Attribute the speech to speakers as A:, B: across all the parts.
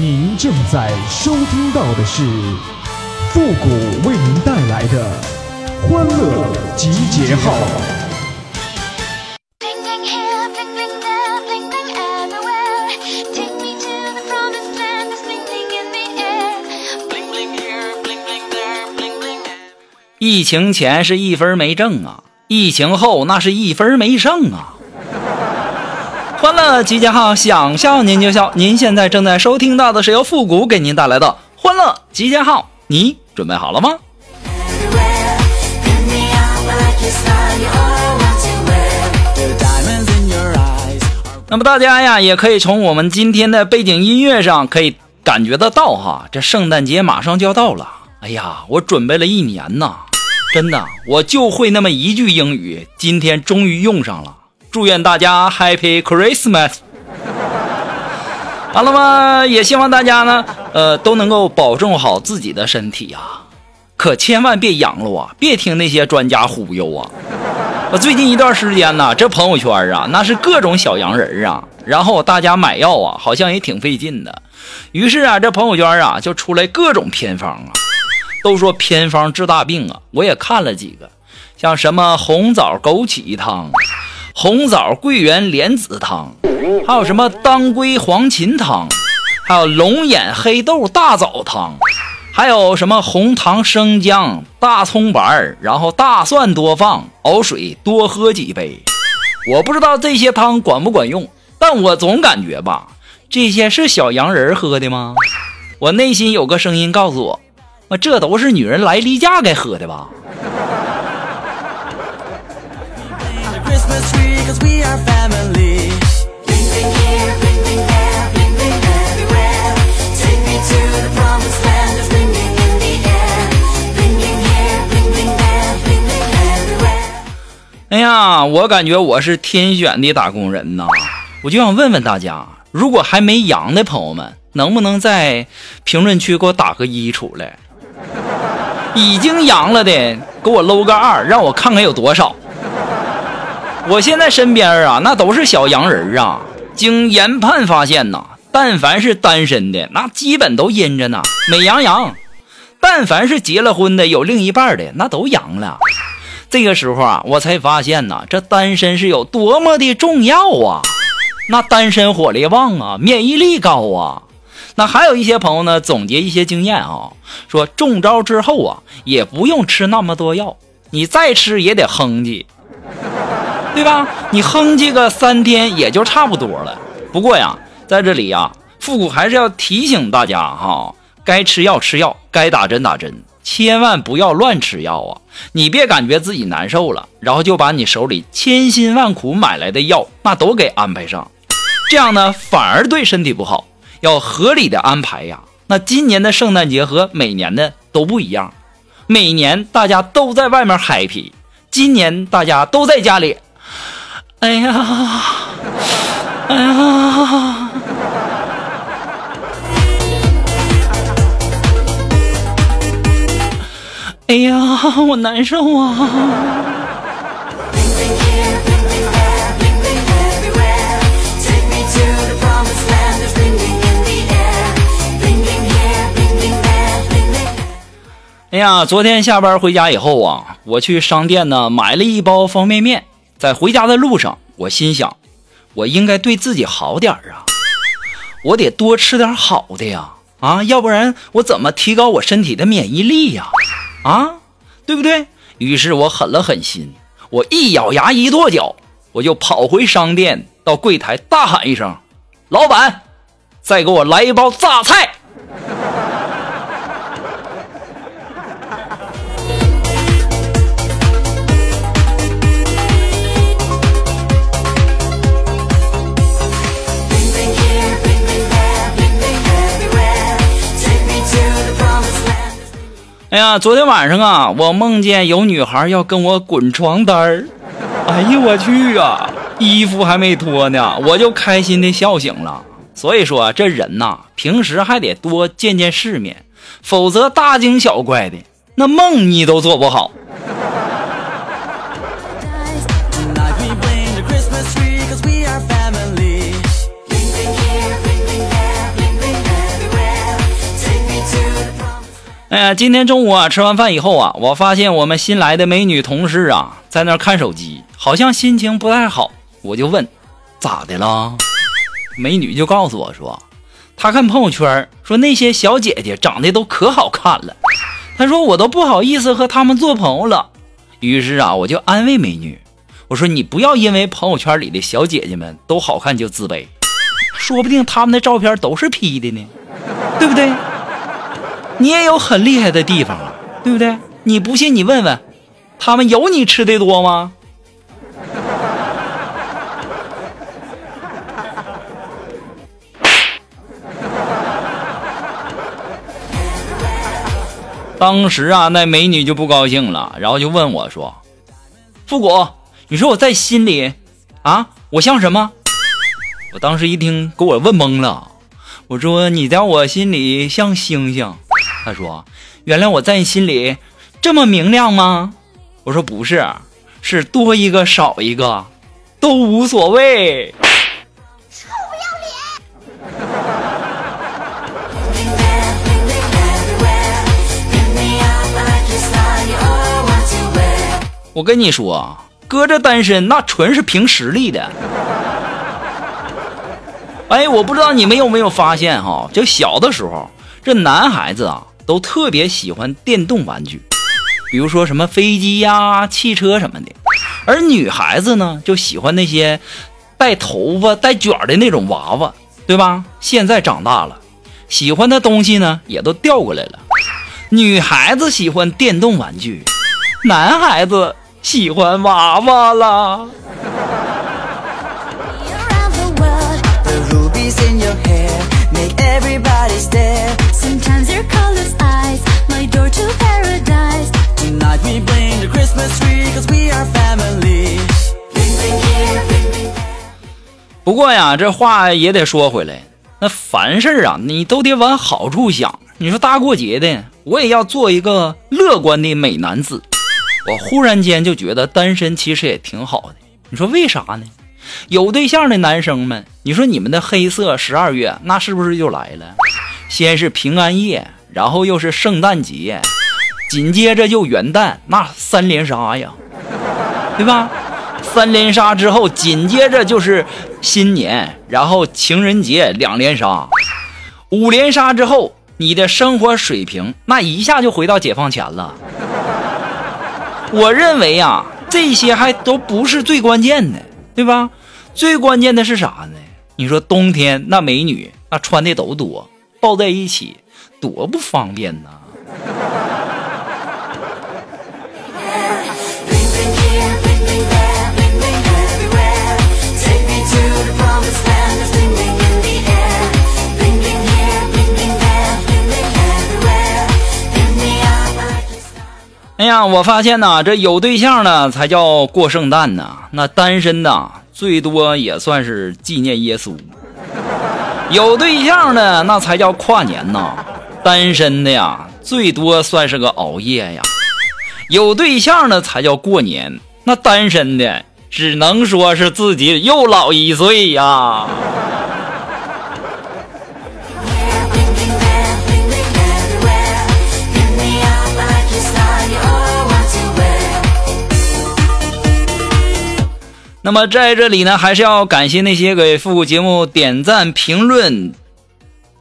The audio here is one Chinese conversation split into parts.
A: 您正在收听到的是复古为您带来的欢乐集结号。
B: Bling bling bling bling bling bling everywhere. Take me to the promised land, there's bling bling in the air. Bling bling here, bling bling there, bling bling.
C: 疫情前是一分没挣啊，疫情后那是一分没剩啊。欢乐集结号，想笑您就笑。您现在正在收听到的是由复古给您带来的欢乐集结号，你准备好了吗？那么大家呀，也可以从我们今天的背景音乐上可以感觉得到哈，这圣诞节马上就要到了。哎呀，我准备了一年呐，真的，我就会那么一句英语，今天终于用上了。祝愿大家 Happy Christmas！完了吗？也希望大家呢，呃，都能够保重好自己的身体啊，可千万别阳了啊，别听那些专家忽悠啊。我最近一段时间呢，这朋友圈啊，那是各种小洋人啊，然后大家买药啊，好像也挺费劲的。于是啊，这朋友圈啊就出来各种偏方啊，都说偏方治大病啊。我也看了几个，像什么红枣枸杞汤、红枣桂圆莲子汤，还有什么当归黄芩汤，还有龙眼黑豆大枣汤。还有什么红糖生姜、大葱白，然后大蒜多放，熬水多喝几杯。我不知道这些汤管不管用，但我总感觉吧，这些是小洋人喝的吗？我内心有个声音告诉我，这都是女人来例假该喝的吧？
D: Christmas tree, cause we are family.
B: Bling bling here, bling bling there, bling bling everywhere. Take me to the promised land, there's bling bling in the air. Bling bling here, bling bling there, bling bling everywhere.
C: 哎呀，我感觉我是天选的打工人呐！我就想问问大家，如果还没阳的朋友们，能不能在评论区给我打个一出来？已经阳了的，给我搂个二，让我看看有多少。我现在身边啊，那都是小洋人啊。经研判发现呐，但凡是单身的，那基本都阴着呢，美羊羊；但凡是结了婚的，有另一半的，那都阳了。这个时候啊，我才发现呐，这单身是有多么的重要啊！那单身火力旺啊，免疫力高啊。那还有一些朋友呢，总结一些经验啊，说中招之后啊，也不用吃那么多药，你再吃也得哼唧，对吧？你哼唧个三天也就差不多了。不过呀，在这里呀，复古还是要提醒大家哈，该吃药吃药，该打针打针，千万不要乱吃药啊！你别感觉自己难受了，然后就把你手里千辛万苦买来的药那都给安排上，这样呢反而对身体不好。要合理的安排呀。那今年的圣诞节和每年的都不一样，每年大家都在外面 happy，今年大家都在家里。哎呀，哎呀，哎呀，我难受啊。哎呀，昨天下班回家以后啊，我去商店呢，买了一包方便面。在回家的路上，我心想，我应该对自己好点儿啊，我得多吃点好的呀，啊，要不然我怎么提高我身体的免疫力呀？啊，对不对？于是我狠了狠心，我一咬牙一跺脚，我就跑回商店，到柜台大喊一声：“老板，再给我来一包榨菜。”昨天晚上啊，我梦见有女孩要跟我滚床单儿。哎呀，我去啊，衣服还没脱呢，我就开心的笑醒了。所以说，这人呐，平时还得多见见世面，否则大惊小怪的，那梦你都做不好。哎呀，今天中午啊，吃完饭以后啊，我发现我们新来的美女同事啊，在那儿看手机，好像心情不太好。我就问，咋的了？美女就告诉我说，她看朋友圈，说那些小姐姐长得都可好看了。她说我都不好意思和她们做朋友了。于是啊，我就安慰美女，我说你不要因为朋友圈里的小姐姐们都好看就自卑，说不定她们的照片都是 P 的呢，对不对？你也有很厉害的地方啊，对不对？你不信你问问，他们有你吃的多吗？当时啊，那美女就不高兴了，然后就问我说：“复古，你说我在心里啊，我像什么？”我当时一听，给我问懵了。我说：“你在我心里像星星。”他说：“原来我在你心里这么明亮吗？”我说：“不是，是多一个少一个都无所谓。
B: 臭不要脸”
C: 我跟你说，哥这单身那纯是凭实力的。哎，我不知道你们有没有发现哈，就小的时候，这男孩子啊都特别喜欢电动玩具，比如说什么飞机呀、汽车什么的，而女孩子呢就喜欢那些带头发、带卷儿的那种娃娃，对吧？现在长大了，喜欢的东西呢也都调过来了。女孩子喜欢电动玩具，男孩子喜欢娃娃啦。不过呀，这话也得说回来。那凡事啊，你都得往好处想。你说大过节的，我也要做一个乐观的美男子。我忽然间就觉得单身其实也挺好的。你说为啥呢？有对象的男生们，你说你们的黑色十二月，那是不是就来了？先是平安夜，然后又是圣诞节，紧接着就元旦，那三连杀呀，对吧？三连杀之后，紧接着就是新年，然后情人节两连杀，五连杀之后，你的生活水平那一下就回到解放前了。我认为啊，这些还都不是最关键的，对吧？最关键的是啥呢？你说冬天那美女那穿的都多，抱在一起多不方便呐。哎呀，我发现呐，这有对象的才叫过圣诞呢，那单身的最多也算是纪念耶稣。有对象的那才叫跨年呐，单身的呀，最多算是个熬夜呀。有对象的才叫过年，那单身的只能说是自己又老一岁呀。那么在这里呢，还是要感谢那些给复古节目点赞、评论、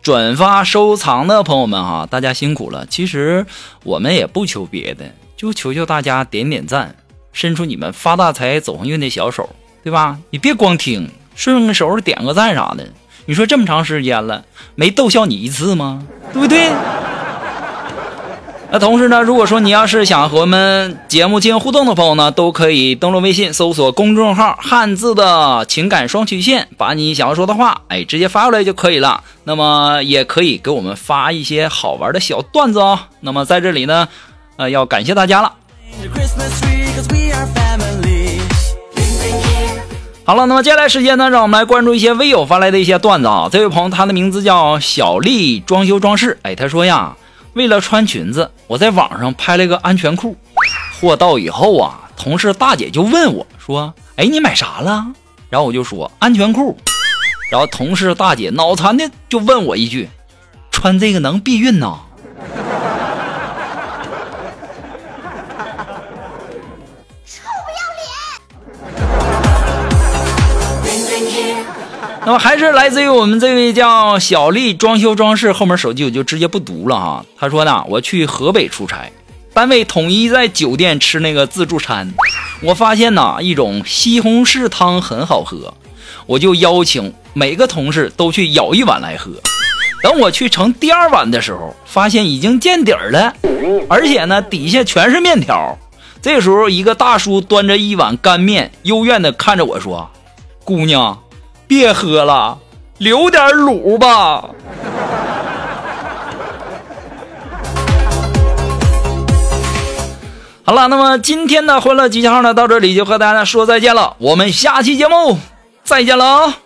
C: 转发、收藏的朋友们哈，大家辛苦了。其实我们也不求别的，就求求大家点点赞，伸出你们发大财、走鸿运的小手，对吧？你别光听，顺手点个赞啥的。你说这么长时间了，没逗笑你一次吗？对不对？那同时呢，如果说你要是想和我们节目进行互动的朋友呢，都可以登录微信搜索公众号“汉字的情感双曲线”，把你想要说的话，哎，直接发过来就可以了。那么也可以给我们发一些好玩的小段子哦。那么在这里呢，呃，要感谢大家了。好了，那么接下来时间呢，让我们来关注一些微友发来的一些段子啊。这位朋友他的名字叫小丽装修装饰，哎，他说呀，为了穿裙子，我在网上拍了一个安全裤，货到以后啊，同事大姐就问我说，哎，你买啥了？然后我就说安全裤，然后同事大姐脑残的就问我一句，穿这个能避孕呐？那么还是来自于我们这位叫小丽装修装饰，后面手机我就直接不读了哈。他说呢，我去河北出差，单位统一在酒店吃那个自助餐，我发现呐一种西红柿汤很好喝，我就邀请每个同事都去舀一碗来喝。等我去盛第二碗的时候，发现已经见底儿了，而且呢底下全是面条。这时候，一个大叔端着一碗干面，幽怨的看着我说：“姑娘，别喝了，留点卤吧。”好了，那么今天的欢乐集结号呢，到这里就和大家说再见了。我们下期节目再见了啊！